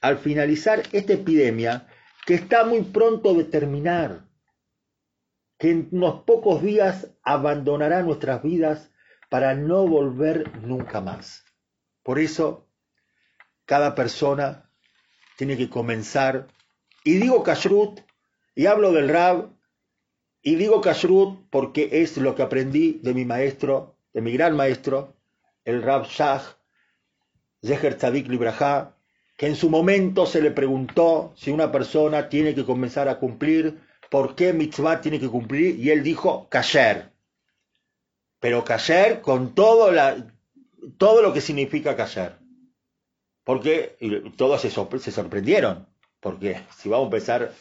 B: al finalizar esta epidemia que está muy pronto de terminar, que en unos pocos días abandonará nuestras vidas para no volver nunca más. Por eso, cada persona tiene que comenzar y digo kashrut, y hablo del Rab, y digo kashrut porque es lo que aprendí de mi maestro, de mi gran maestro, el Rab Shah, Zeher Tzadik Libraja, que en su momento se le preguntó si una persona tiene que comenzar a cumplir, por qué mitzvah tiene que cumplir, y él dijo kasher. Pero kasher con todo, todo lo que significa kasher. Porque todos se sorprendieron. Porque si vamos a empezar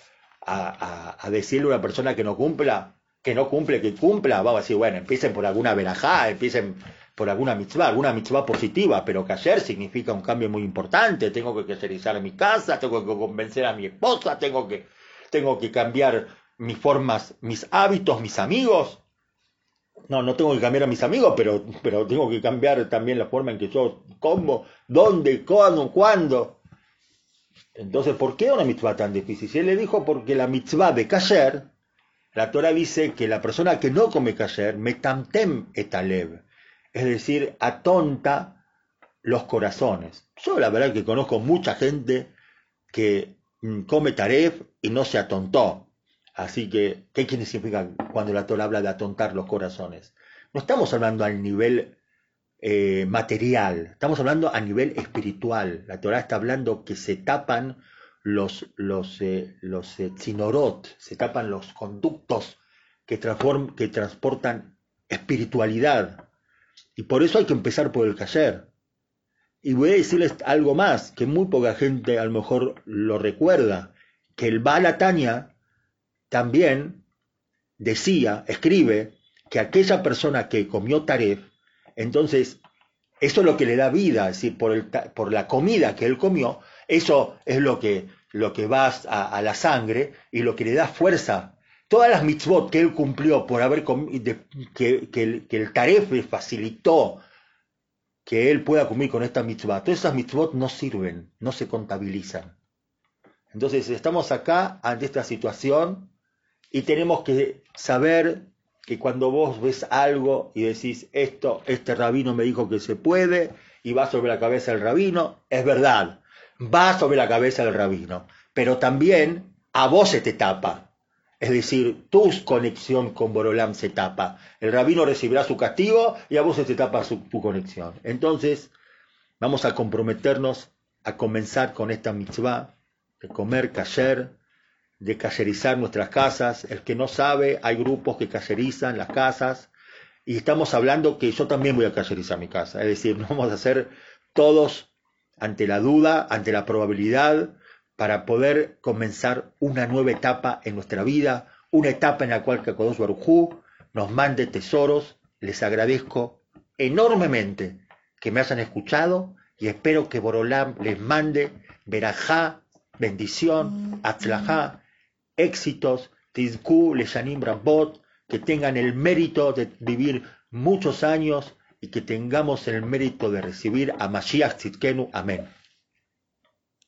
B: a, decirle a una persona que no cumpla, que no cumple, que cumpla, vamos a decir, bueno, empiecen por alguna verajá, empiecen por alguna mitzvah, alguna mitzvah positiva, pero que ayer significa un cambio muy importante, tengo que caserizar mi casa, tengo que convencer a mi esposa, tengo que, tengo que cambiar mis formas, mis hábitos, mis amigos. No, no tengo que cambiar a mis amigos, pero, pero tengo que cambiar también la forma en que yo como, dónde, cuándo, cuándo. Entonces, ¿por qué una mitzvah tan difícil? Si él le dijo porque la mitzvah de kasher, la Torah dice que la persona que no come kasher, metamtem etalev, es decir, atonta los corazones. Yo la verdad que conozco mucha gente que mm, come taref y no se atontó. Así que, ¿qué significa cuando la Torah habla de atontar los corazones? No estamos hablando al nivel eh, material, estamos hablando a nivel espiritual. La Torah está hablando que se tapan los, los, eh, los eh, se tapan los conductos que, que transportan espiritualidad. Y por eso hay que empezar por el cayer. Y voy a decirles algo más, que muy poca gente a lo mejor lo recuerda, que el Balatania también decía, escribe, que aquella persona que comió taref entonces, eso es lo que le da vida, es decir, por, el, por la comida que él comió, eso es lo que, lo que va a, la sangre y lo que le da fuerza. Todas las mitzvot que él cumplió por haber que, que, el, que el le facilitó que él pueda cumplir con esta mitzvah, todas esas mitzvot no sirven, no se contabilizan. Entonces estamos acá ante esta situación y tenemos que saber que cuando vos ves algo y decís esto, este rabino me dijo que se puede y va sobre la cabeza del rabino, es verdad, va sobre la cabeza del rabino, pero también a vos se te tapa. Es decir, tu conexión con Borolam se tapa. El rabino recibirá su castigo y a vos se te tapa su, tu conexión. Entonces, vamos a comprometernos a comenzar con esta mitzvah de comer kasher, de cayerizar nuestras casas. El que no sabe, hay grupos que cayerizan las casas y estamos hablando que yo también voy a cayerizar mi casa. Es decir, no vamos a hacer todos ante la duda, ante la probabilidad, para poder comenzar una nueva etapa en nuestra vida, una etapa en la cual Kakodos Barujú nos mande tesoros. Les agradezco enormemente que me hayan escuchado y espero que Borolam les mande verajá, bendición, atzlajá, éxitos, tizku, leshanim brambot, que tengan el mérito de vivir muchos años y que tengamos el mérito de recibir a Mashiach Tzidkenu. Amén.